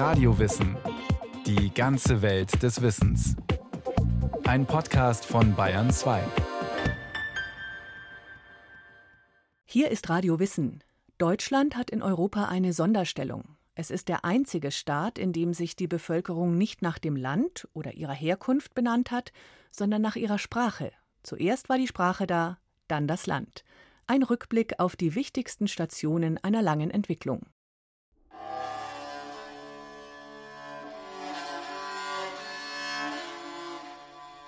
Radiowissen. Die ganze Welt des Wissens. Ein Podcast von Bayern 2. Hier ist Radio Wissen. Deutschland hat in Europa eine Sonderstellung. Es ist der einzige Staat, in dem sich die Bevölkerung nicht nach dem Land oder ihrer Herkunft benannt hat, sondern nach ihrer Sprache. Zuerst war die Sprache da, dann das Land. Ein Rückblick auf die wichtigsten Stationen einer langen Entwicklung.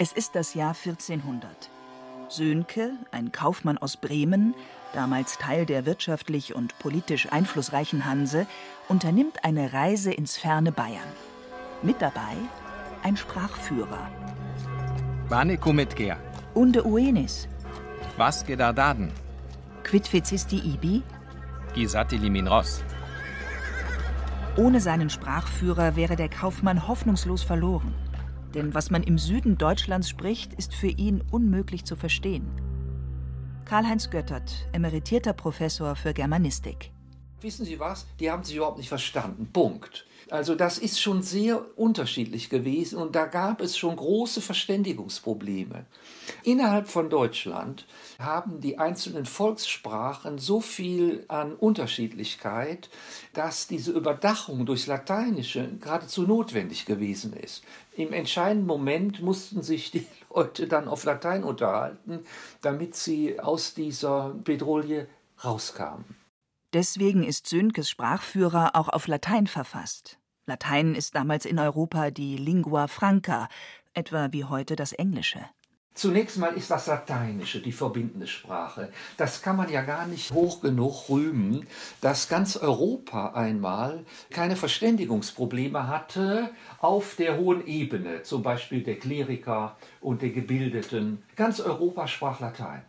Es ist das Jahr 1400. Sönke, ein Kaufmann aus Bremen, damals Teil der wirtschaftlich und politisch einflussreichen Hanse, unternimmt eine Reise ins ferne Bayern. Mit dabei ein Sprachführer. Vane cometgea. Unde uenis. Was gedardaden? Quid fecisti ibi? Gisati liminros. Ohne seinen Sprachführer wäre der Kaufmann hoffnungslos verloren. Denn was man im Süden Deutschlands spricht, ist für ihn unmöglich zu verstehen. Karl-Heinz Göttert, emeritierter Professor für Germanistik. Wissen Sie was? Die haben sich überhaupt nicht verstanden. Punkt. Also das ist schon sehr unterschiedlich gewesen und da gab es schon große Verständigungsprobleme. Innerhalb von Deutschland haben die einzelnen Volkssprachen so viel an Unterschiedlichkeit, dass diese Überdachung durchs Lateinische geradezu notwendig gewesen ist. Im entscheidenden Moment mussten sich die Leute dann auf Latein unterhalten, damit sie aus dieser Bedrohung rauskamen. Deswegen ist Sönkes Sprachführer auch auf Latein verfasst. Latein ist damals in Europa die Lingua franca, etwa wie heute das Englische. Zunächst mal ist das Lateinische die verbindende Sprache. Das kann man ja gar nicht hoch genug rühmen, dass ganz Europa einmal keine Verständigungsprobleme hatte auf der hohen Ebene, zum Beispiel der Kleriker und der Gebildeten. Ganz Europa sprach Latein.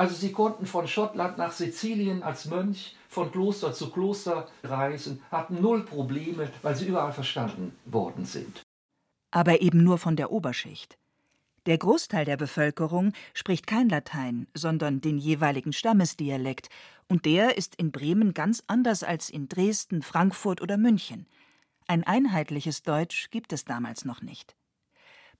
Also sie konnten von Schottland nach Sizilien als Mönch von Kloster zu Kloster reisen, hatten null Probleme, weil sie überall verstanden worden sind. Aber eben nur von der Oberschicht. Der Großteil der Bevölkerung spricht kein Latein, sondern den jeweiligen Stammesdialekt, und der ist in Bremen ganz anders als in Dresden, Frankfurt oder München. Ein einheitliches Deutsch gibt es damals noch nicht.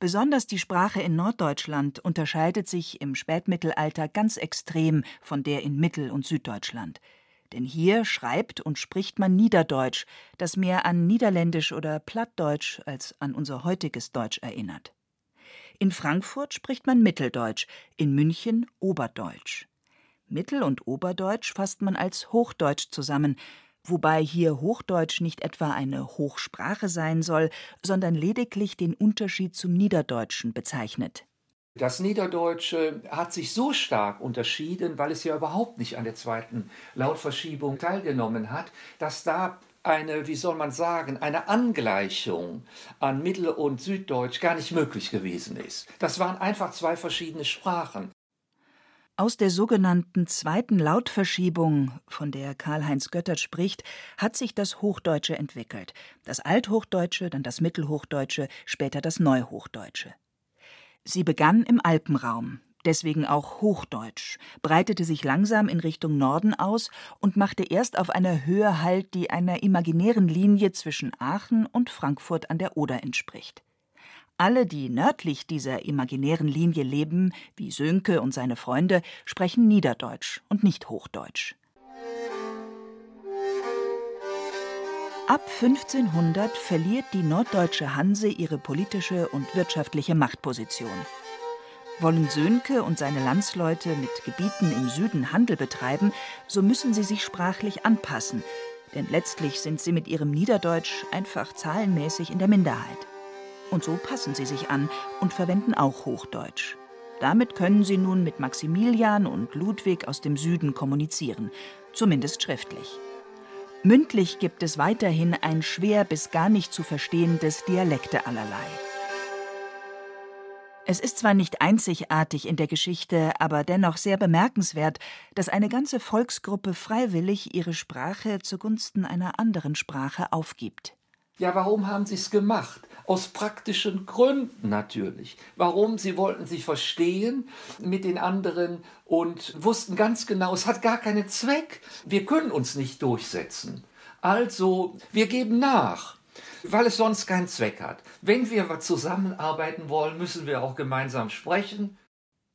Besonders die Sprache in Norddeutschland unterscheidet sich im Spätmittelalter ganz extrem von der in Mittel- und Süddeutschland. Denn hier schreibt und spricht man Niederdeutsch, das mehr an Niederländisch oder Plattdeutsch als an unser heutiges Deutsch erinnert. In Frankfurt spricht man Mitteldeutsch, in München Oberdeutsch. Mittel- und Oberdeutsch fasst man als Hochdeutsch zusammen, wobei hier Hochdeutsch nicht etwa eine Hochsprache sein soll, sondern lediglich den Unterschied zum Niederdeutschen bezeichnet. Das Niederdeutsche hat sich so stark unterschieden, weil es ja überhaupt nicht an der zweiten Lautverschiebung teilgenommen hat, dass da eine, wie soll man sagen, eine Angleichung an Mittel- und Süddeutsch gar nicht möglich gewesen ist. Das waren einfach zwei verschiedene Sprachen. Aus der sogenannten zweiten Lautverschiebung, von der Karl-Heinz Göttert spricht, hat sich das Hochdeutsche entwickelt. Das Althochdeutsche, dann das Mittelhochdeutsche, später das Neuhochdeutsche. Sie begann im Alpenraum, deswegen auch Hochdeutsch, breitete sich langsam in Richtung Norden aus und machte erst auf einer Höhe Halt, die einer imaginären Linie zwischen Aachen und Frankfurt an der Oder entspricht. Alle, die nördlich dieser imaginären Linie leben, wie Sönke und seine Freunde, sprechen Niederdeutsch und nicht Hochdeutsch. Ab 1500 verliert die norddeutsche Hanse ihre politische und wirtschaftliche Machtposition. Wollen Sönke und seine Landsleute mit Gebieten im Süden Handel betreiben, so müssen sie sich sprachlich anpassen, denn letztlich sind sie mit ihrem Niederdeutsch einfach zahlenmäßig in der Minderheit. Und so passen sie sich an und verwenden auch Hochdeutsch. Damit können sie nun mit Maximilian und Ludwig aus dem Süden kommunizieren, zumindest schriftlich. Mündlich gibt es weiterhin ein schwer bis gar nicht zu verstehendes Dialekte allerlei. Es ist zwar nicht einzigartig in der Geschichte, aber dennoch sehr bemerkenswert, dass eine ganze Volksgruppe freiwillig ihre Sprache zugunsten einer anderen Sprache aufgibt. Ja, warum haben sie es gemacht? Aus praktischen Gründen natürlich. Warum? Sie wollten sich verstehen mit den anderen und wussten ganz genau, es hat gar keinen Zweck. Wir können uns nicht durchsetzen. Also, wir geben nach. weil es sonst keinen Zweck hat. Wenn wir zusammenarbeiten wollen, müssen wir auch gemeinsam sprechen.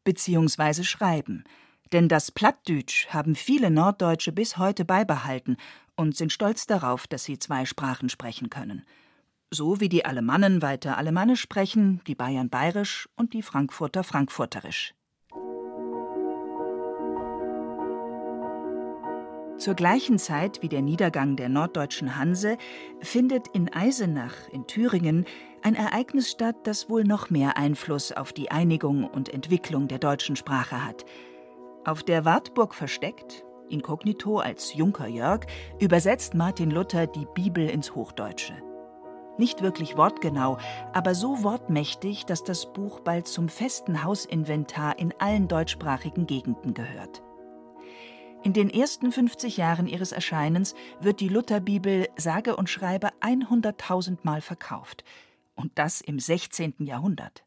Beziehungsweise schreiben. Denn das Plattdütsch haben viele Norddeutsche bis heute beibehalten und sind stolz darauf, dass sie zwei Sprachen sprechen können. So wie die Alemannen weiter Alemannisch sprechen, die Bayern Bayerisch und die Frankfurter Frankfurterisch. Zur gleichen Zeit wie der Niedergang der norddeutschen Hanse findet in Eisenach in Thüringen ein Ereignis statt, das wohl noch mehr Einfluss auf die Einigung und Entwicklung der deutschen Sprache hat. Auf der Wartburg versteckt, inkognito als Junker Jörg, übersetzt Martin Luther die Bibel ins Hochdeutsche. Nicht wirklich wortgenau, aber so wortmächtig, dass das Buch bald zum festen Hausinventar in allen deutschsprachigen Gegenden gehört. In den ersten 50 Jahren ihres Erscheinens wird die Lutherbibel sage und schreibe 100.000 Mal verkauft. Und das im 16. Jahrhundert.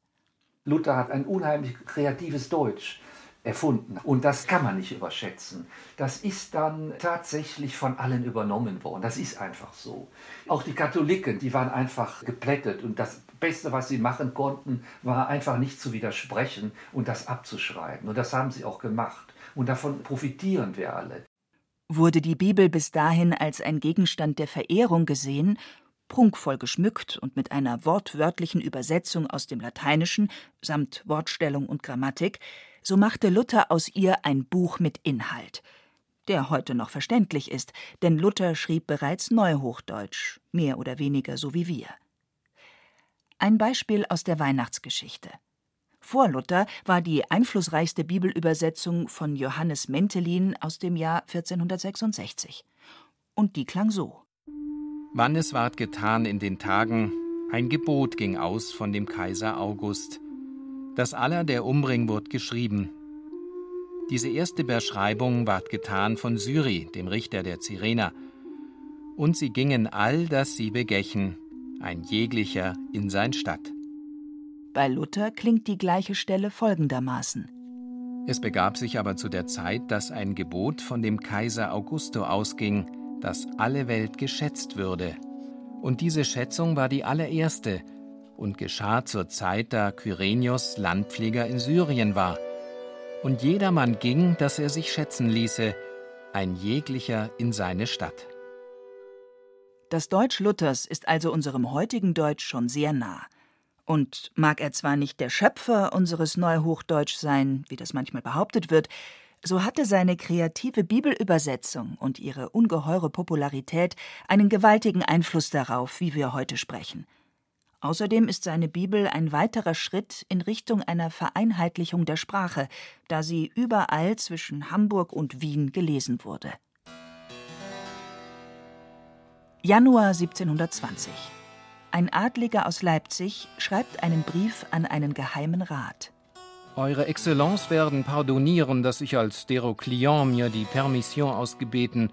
Luther hat ein unheimlich kreatives Deutsch erfunden. Und das kann man nicht überschätzen. Das ist dann tatsächlich von allen übernommen worden. Das ist einfach so. Auch die Katholiken, die waren einfach geplättet. Und das Beste, was sie machen konnten, war einfach nicht zu widersprechen und das abzuschreiben. Und das haben sie auch gemacht und davon profitieren wir alle. Wurde die Bibel bis dahin als ein Gegenstand der Verehrung gesehen, prunkvoll geschmückt und mit einer wortwörtlichen Übersetzung aus dem Lateinischen samt Wortstellung und Grammatik, so machte Luther aus ihr ein Buch mit Inhalt, der heute noch verständlich ist, denn Luther schrieb bereits Neuhochdeutsch, mehr oder weniger so wie wir. Ein Beispiel aus der Weihnachtsgeschichte. Vor Luther war die einflussreichste Bibelübersetzung von Johannes Mentelin aus dem Jahr 1466. Und die klang so: Wann es ward getan in den Tagen, ein Gebot ging aus von dem Kaiser August, dass aller der umbring wird geschrieben. Diese erste Beschreibung ward getan von Syri, dem Richter der Cyrener. Und sie gingen all, dass sie begächen, ein jeglicher in sein Stadt. Bei Luther klingt die gleiche Stelle folgendermaßen. Es begab sich aber zu der Zeit, dass ein Gebot von dem Kaiser Augusto ausging, dass alle Welt geschätzt würde. Und diese Schätzung war die allererste und geschah zur Zeit, da Kyrenius Landpfleger in Syrien war. Und jedermann ging, dass er sich schätzen ließe, ein jeglicher in seine Stadt. Das Deutsch Luthers ist also unserem heutigen Deutsch schon sehr nah. Und mag er zwar nicht der Schöpfer unseres Neuhochdeutsch sein, wie das manchmal behauptet wird, so hatte seine kreative Bibelübersetzung und ihre ungeheure Popularität einen gewaltigen Einfluss darauf, wie wir heute sprechen. Außerdem ist seine Bibel ein weiterer Schritt in Richtung einer Vereinheitlichung der Sprache, da sie überall zwischen Hamburg und Wien gelesen wurde. Januar 1720 ein Adliger aus Leipzig schreibt einen Brief an einen geheimen Rat. Eure Exzellenz werden pardonieren, dass ich als Deroclion mir die Permission ausgebeten,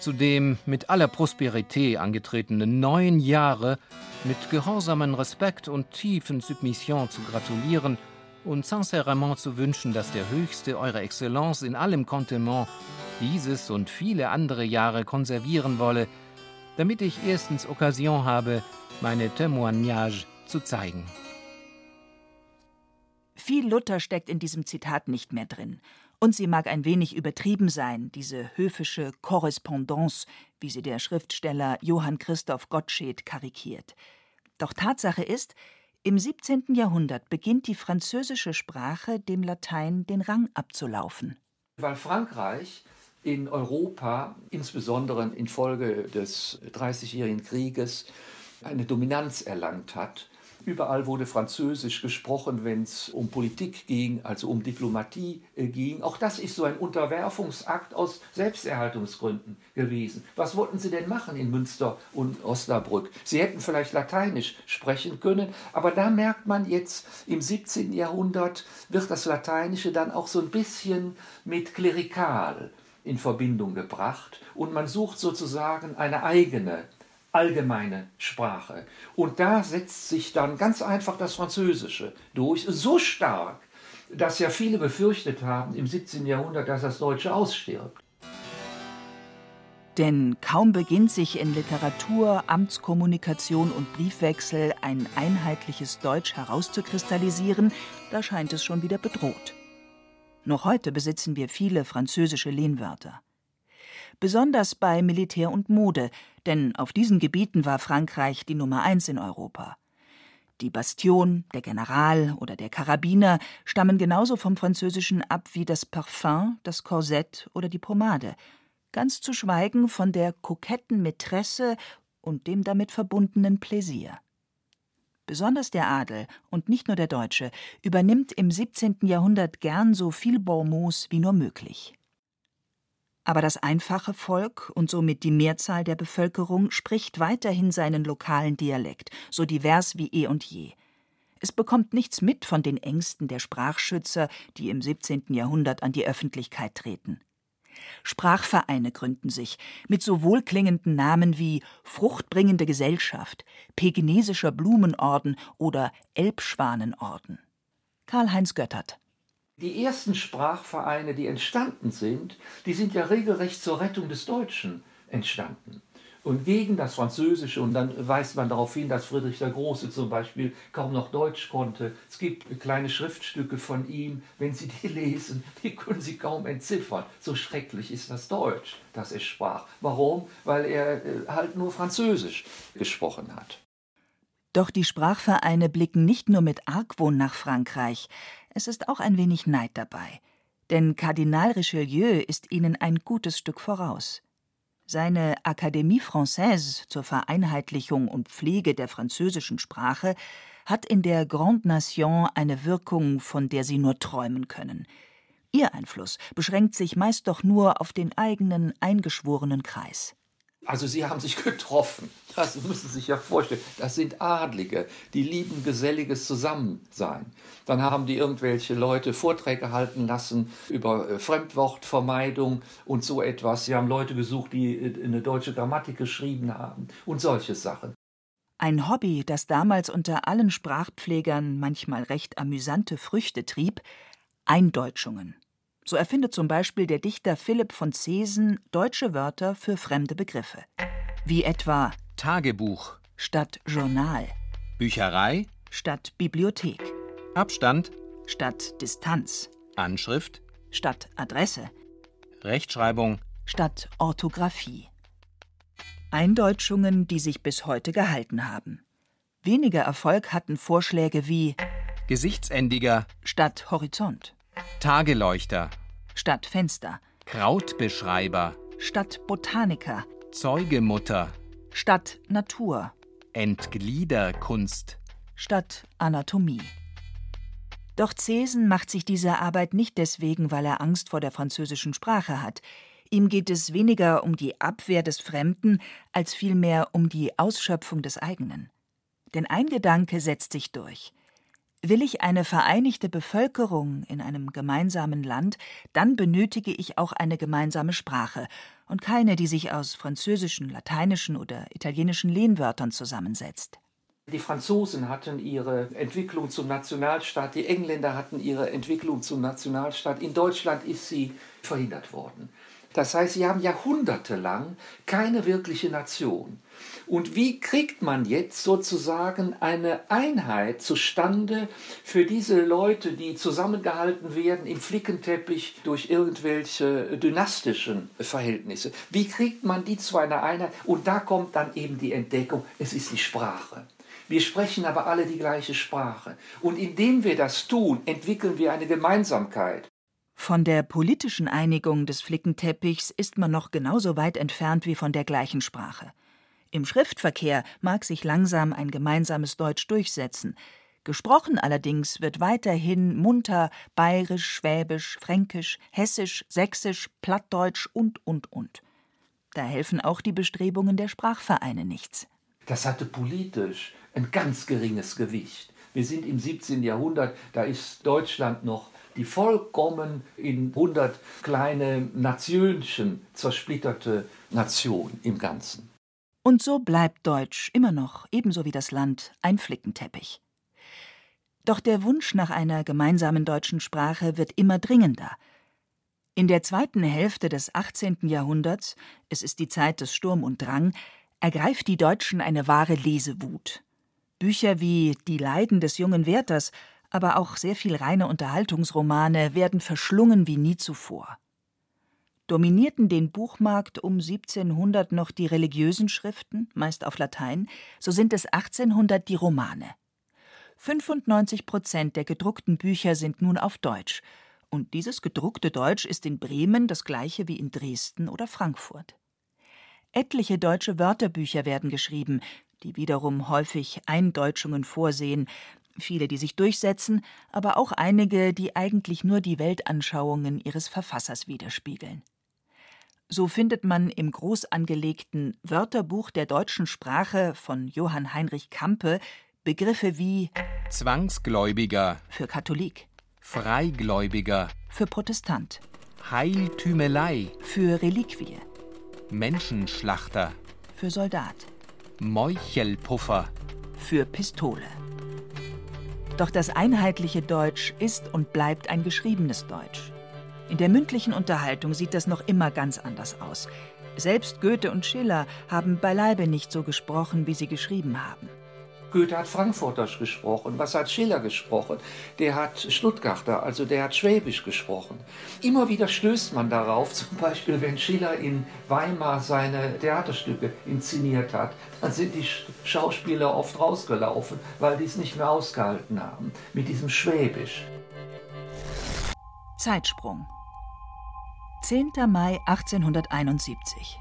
zu dem mit aller Prosperität angetretenen neuen Jahre mit gehorsamen Respekt und tiefen Submission zu gratulieren und sincèrement zu wünschen, dass der Höchste Eure Exzellenz in allem Kontement dieses und viele andere Jahre konservieren wolle, damit ich erstens Occasion habe, meine Témoignage zu zeigen. Viel Luther steckt in diesem Zitat nicht mehr drin. Und sie mag ein wenig übertrieben sein, diese höfische Korrespondance, wie sie der Schriftsteller Johann Christoph Gottsched karikiert. Doch Tatsache ist, im 17. Jahrhundert beginnt die französische Sprache dem Latein den Rang abzulaufen. Weil Frankreich in Europa, insbesondere infolge des Dreißigjährigen Krieges, eine Dominanz erlangt hat. Überall wurde Französisch gesprochen, wenn es um Politik ging, also um Diplomatie äh, ging. Auch das ist so ein Unterwerfungsakt aus Selbsterhaltungsgründen gewesen. Was wollten sie denn machen in Münster und Osnabrück? Sie hätten vielleicht Lateinisch sprechen können, aber da merkt man jetzt, im 17. Jahrhundert wird das Lateinische dann auch so ein bisschen mit klerikal in Verbindung gebracht und man sucht sozusagen eine eigene allgemeine Sprache. Und da setzt sich dann ganz einfach das Französische durch, so stark, dass ja viele befürchtet haben im 17. Jahrhundert, dass das Deutsche ausstirbt. Denn kaum beginnt sich in Literatur, Amtskommunikation und Briefwechsel ein einheitliches Deutsch herauszukristallisieren, da scheint es schon wieder bedroht. Noch heute besitzen wir viele französische Lehnwörter. Besonders bei Militär und Mode, denn auf diesen Gebieten war Frankreich die Nummer eins in Europa. Die Bastion, der General oder der Karabiner stammen genauso vom Französischen ab wie das Parfum, das Korsett oder die Pomade – ganz zu schweigen von der koketten Mätresse und dem damit verbundenen Pläsier. Besonders der Adel und nicht nur der Deutsche übernimmt im 17. Jahrhundert gern so viel Bonmots wie nur möglich. Aber das einfache Volk und somit die Mehrzahl der Bevölkerung spricht weiterhin seinen lokalen Dialekt, so divers wie eh und je. Es bekommt nichts mit von den Ängsten der Sprachschützer, die im 17. Jahrhundert an die Öffentlichkeit treten. Sprachvereine gründen sich mit so wohlklingenden Namen wie Fruchtbringende Gesellschaft, Pekinesischer Blumenorden oder Elbschwanenorden. Karl-Heinz Göttert. Die ersten Sprachvereine, die entstanden sind, die sind ja regelrecht zur Rettung des Deutschen entstanden und gegen das Französische. Und dann weist man darauf hin, dass Friedrich der Große zum Beispiel kaum noch Deutsch konnte. Es gibt kleine Schriftstücke von ihm, wenn Sie die lesen, die können Sie kaum entziffern. So schrecklich ist das Deutsch, das er sprach. Warum? Weil er äh, halt nur Französisch gesprochen hat. Doch die Sprachvereine blicken nicht nur mit Argwohn nach Frankreich, es ist auch ein wenig Neid dabei. Denn Kardinal Richelieu ist ihnen ein gutes Stück voraus. Seine Académie Française zur Vereinheitlichung und Pflege der französischen Sprache hat in der Grande Nation eine Wirkung, von der Sie nur träumen können. Ihr Einfluss beschränkt sich meist doch nur auf den eigenen eingeschworenen Kreis. Also sie haben sich getroffen. Das müssen Sie sich ja vorstellen. Das sind Adlige, die lieben geselliges Zusammensein. Dann haben die irgendwelche Leute Vorträge halten lassen über äh, Fremdwortvermeidung und so etwas. Sie haben Leute gesucht, die äh, eine deutsche Grammatik geschrieben haben und solche Sachen. Ein Hobby, das damals unter allen Sprachpflegern manchmal recht amüsante Früchte trieb, Eindeutschungen. So erfindet zum Beispiel der Dichter Philipp von Zesen deutsche Wörter für fremde Begriffe. Wie etwa Tagebuch statt Journal, Bücherei statt Bibliothek, Abstand statt Distanz, Anschrift statt Adresse, Rechtschreibung statt Orthographie. Eindeutschungen, die sich bis heute gehalten haben. Weniger Erfolg hatten Vorschläge wie Gesichtsendiger statt Horizont Tageleuchter statt Fenster, Krautbeschreiber statt Botaniker, Zeugemutter statt Natur, Entgliederkunst statt Anatomie. Doch Cesen macht sich diese Arbeit nicht deswegen, weil er Angst vor der französischen Sprache hat. Ihm geht es weniger um die Abwehr des Fremden, als vielmehr um die Ausschöpfung des eigenen. Denn ein Gedanke setzt sich durch. Will ich eine vereinigte Bevölkerung in einem gemeinsamen Land, dann benötige ich auch eine gemeinsame Sprache und keine, die sich aus französischen, lateinischen oder italienischen Lehnwörtern zusammensetzt. Die Franzosen hatten ihre Entwicklung zum Nationalstaat, die Engländer hatten ihre Entwicklung zum Nationalstaat. In Deutschland ist sie verhindert worden. Das heißt, sie haben jahrhundertelang keine wirkliche Nation. Und wie kriegt man jetzt sozusagen eine Einheit zustande für diese Leute, die zusammengehalten werden im Flickenteppich durch irgendwelche dynastischen Verhältnisse? Wie kriegt man die zu einer Einheit? Und da kommt dann eben die Entdeckung, es ist die Sprache. Wir sprechen aber alle die gleiche Sprache. Und indem wir das tun, entwickeln wir eine Gemeinsamkeit. Von der politischen Einigung des Flickenteppichs ist man noch genauso weit entfernt wie von der gleichen Sprache. Im Schriftverkehr mag sich langsam ein gemeinsames Deutsch durchsetzen. Gesprochen allerdings wird weiterhin munter bayerisch, schwäbisch, fränkisch, hessisch, sächsisch, plattdeutsch und, und, und. Da helfen auch die Bestrebungen der Sprachvereine nichts. Das hatte politisch ein ganz geringes Gewicht. Wir sind im 17. Jahrhundert, da ist Deutschland noch die vollkommen in 100 kleine Nationchen zersplitterte Nation im Ganzen. Und so bleibt Deutsch immer noch, ebenso wie das Land, ein Flickenteppich. Doch der Wunsch nach einer gemeinsamen deutschen Sprache wird immer dringender. In der zweiten Hälfte des 18. Jahrhunderts, es ist die Zeit des Sturm und Drang, ergreift die Deutschen eine wahre Lesewut. Bücher wie Die Leiden des jungen Werthers, aber auch sehr viel reine Unterhaltungsromane werden verschlungen wie nie zuvor. Dominierten den Buchmarkt um 1700 noch die religiösen Schriften, meist auf Latein, so sind es 1800 die Romane. 95 Prozent der gedruckten Bücher sind nun auf Deutsch, und dieses gedruckte Deutsch ist in Bremen das gleiche wie in Dresden oder Frankfurt. Etliche deutsche Wörterbücher werden geschrieben, die wiederum häufig Eindeutschungen vorsehen, viele, die sich durchsetzen, aber auch einige, die eigentlich nur die Weltanschauungen ihres Verfassers widerspiegeln. So findet man im groß angelegten Wörterbuch der deutschen Sprache von Johann Heinrich Campe Begriffe wie Zwangsgläubiger. Für Katholik, Freigläubiger. Für Protestant, Heiltümelei. Für Reliquie, Menschenschlachter. Für Soldat, Meuchelpuffer. Für Pistole. Doch das einheitliche Deutsch ist und bleibt ein geschriebenes Deutsch. In der mündlichen Unterhaltung sieht das noch immer ganz anders aus. Selbst Goethe und Schiller haben beileibe nicht so gesprochen, wie sie geschrieben haben. Goethe hat Frankfurterisch gesprochen. Was hat Schiller gesprochen? Der hat Stuttgarter, also der hat Schwäbisch gesprochen. Immer wieder stößt man darauf, zum Beispiel wenn Schiller in Weimar seine Theaterstücke inszeniert hat, dann sind die Schauspieler oft rausgelaufen, weil die es nicht mehr ausgehalten haben mit diesem Schwäbisch. Zeitsprung. 10. Mai 1871.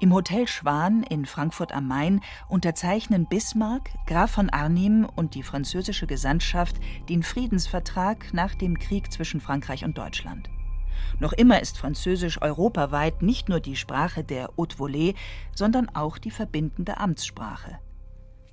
Im Hotel Schwan in Frankfurt am Main unterzeichnen Bismarck, Graf von Arnim und die französische Gesandtschaft den Friedensvertrag nach dem Krieg zwischen Frankreich und Deutschland. Noch immer ist Französisch europaweit nicht nur die Sprache der Haute Volée, sondern auch die verbindende Amtssprache.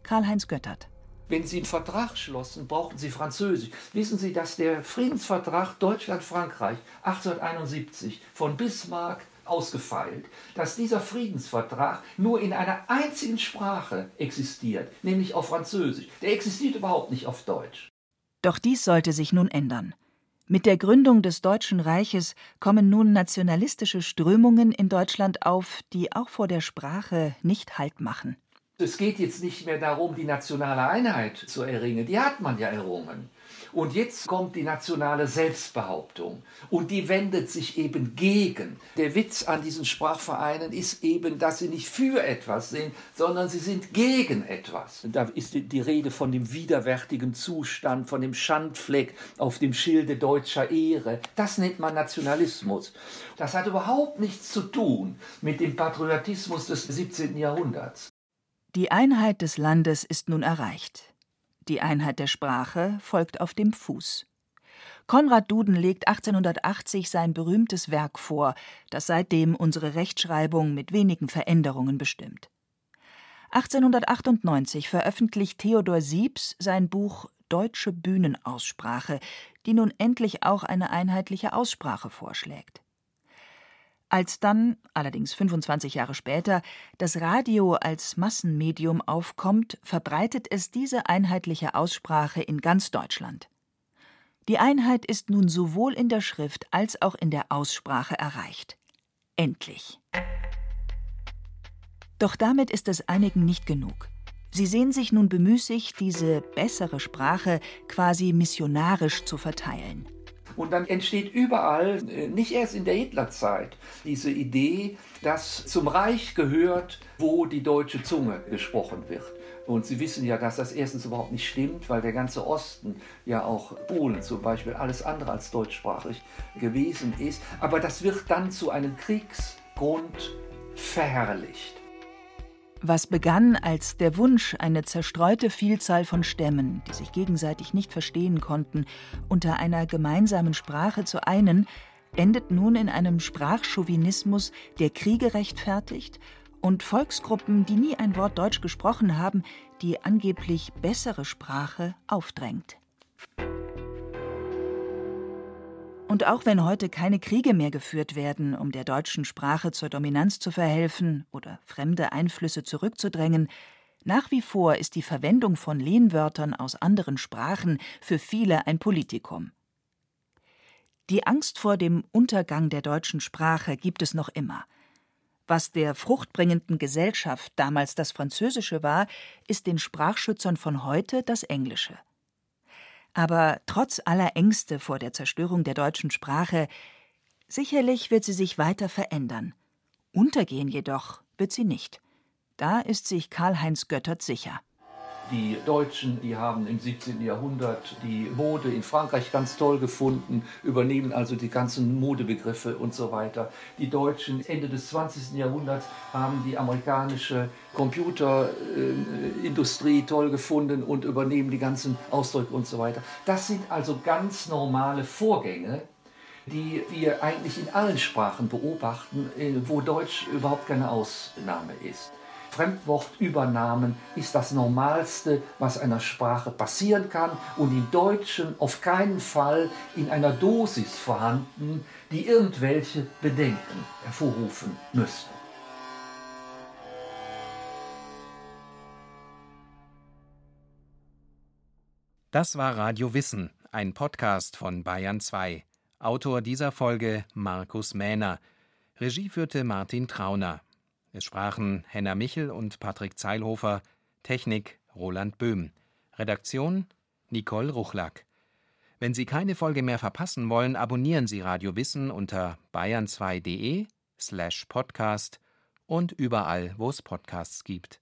Karl-Heinz Göttert. Wenn Sie einen Vertrag schlossen, brauchten Sie Französisch. Wissen Sie, dass der Friedensvertrag Deutschland-Frankreich 1871 von Bismarck ausgefeilt, dass dieser Friedensvertrag nur in einer einzigen Sprache existiert, nämlich auf Französisch. Der existiert überhaupt nicht auf Deutsch. Doch dies sollte sich nun ändern. Mit der Gründung des Deutschen Reiches kommen nun nationalistische Strömungen in Deutschland auf, die auch vor der Sprache nicht Halt machen. Es geht jetzt nicht mehr darum, die nationale Einheit zu erringen, die hat man ja errungen. Und jetzt kommt die nationale Selbstbehauptung und die wendet sich eben gegen. Der Witz an diesen Sprachvereinen ist eben, dass sie nicht für etwas sind, sondern sie sind gegen etwas. Da ist die Rede von dem widerwärtigen Zustand, von dem Schandfleck auf dem Schilde deutscher Ehre. Das nennt man Nationalismus. Das hat überhaupt nichts zu tun mit dem Patriotismus des 17. Jahrhunderts. Die Einheit des Landes ist nun erreicht. Die Einheit der Sprache folgt auf dem Fuß. Konrad Duden legt 1880 sein berühmtes Werk vor, das seitdem unsere Rechtschreibung mit wenigen Veränderungen bestimmt. 1898 veröffentlicht Theodor Siebs sein Buch Deutsche Bühnenaussprache, die nun endlich auch eine einheitliche Aussprache vorschlägt. Als dann, allerdings 25 Jahre später, das Radio als Massenmedium aufkommt, verbreitet es diese einheitliche Aussprache in ganz Deutschland. Die Einheit ist nun sowohl in der Schrift als auch in der Aussprache erreicht. Endlich. Doch damit ist es einigen nicht genug. Sie sehen sich nun bemüßigt, diese bessere Sprache quasi missionarisch zu verteilen. Und dann entsteht überall, äh, nicht erst in der Hitlerzeit, diese Idee, dass zum Reich gehört, wo die deutsche Zunge gesprochen wird. Und Sie wissen ja, dass das erstens überhaupt nicht stimmt, weil der ganze Osten, ja auch Polen zum Beispiel, alles andere als deutschsprachig gewesen ist. Aber das wird dann zu einem Kriegsgrund verherrlicht. Was begann als der Wunsch, eine zerstreute Vielzahl von Stämmen, die sich gegenseitig nicht verstehen konnten, unter einer gemeinsamen Sprache zu einen, endet nun in einem Sprachchauvinismus, der Kriege rechtfertigt und Volksgruppen, die nie ein Wort Deutsch gesprochen haben, die angeblich bessere Sprache aufdrängt. Und auch wenn heute keine Kriege mehr geführt werden, um der deutschen Sprache zur Dominanz zu verhelfen oder fremde Einflüsse zurückzudrängen, nach wie vor ist die Verwendung von Lehnwörtern aus anderen Sprachen für viele ein Politikum. Die Angst vor dem Untergang der deutschen Sprache gibt es noch immer. Was der fruchtbringenden Gesellschaft damals das Französische war, ist den Sprachschützern von heute das Englische. Aber trotz aller Ängste vor der Zerstörung der deutschen Sprache, sicherlich wird sie sich weiter verändern. Untergehen jedoch wird sie nicht. Da ist sich Karl-Heinz Göttert sicher. Die Deutschen, die haben im 17. Jahrhundert die Mode in Frankreich ganz toll gefunden, übernehmen also die ganzen Modebegriffe und so weiter. Die Deutschen Ende des 20. Jahrhunderts haben die amerikanische Computerindustrie toll gefunden und übernehmen die ganzen Ausdrücke und so weiter. Das sind also ganz normale Vorgänge, die wir eigentlich in allen Sprachen beobachten, äh, wo Deutsch überhaupt keine Ausnahme ist. Fremdwortübernahmen ist das Normalste, was einer Sprache passieren kann und im Deutschen auf keinen Fall in einer Dosis vorhanden, die irgendwelche Bedenken hervorrufen müsste. Das war Radio Wissen, ein Podcast von Bayern 2. Autor dieser Folge Markus Mähner. Regie führte Martin Trauner. Es sprachen Henna Michel und Patrick Zeilhofer, Technik Roland Böhm, Redaktion Nicole Ruchlack. Wenn Sie keine Folge mehr verpassen wollen, abonnieren Sie Radio Wissen unter bayern2.de slash podcast und überall, wo es Podcasts gibt.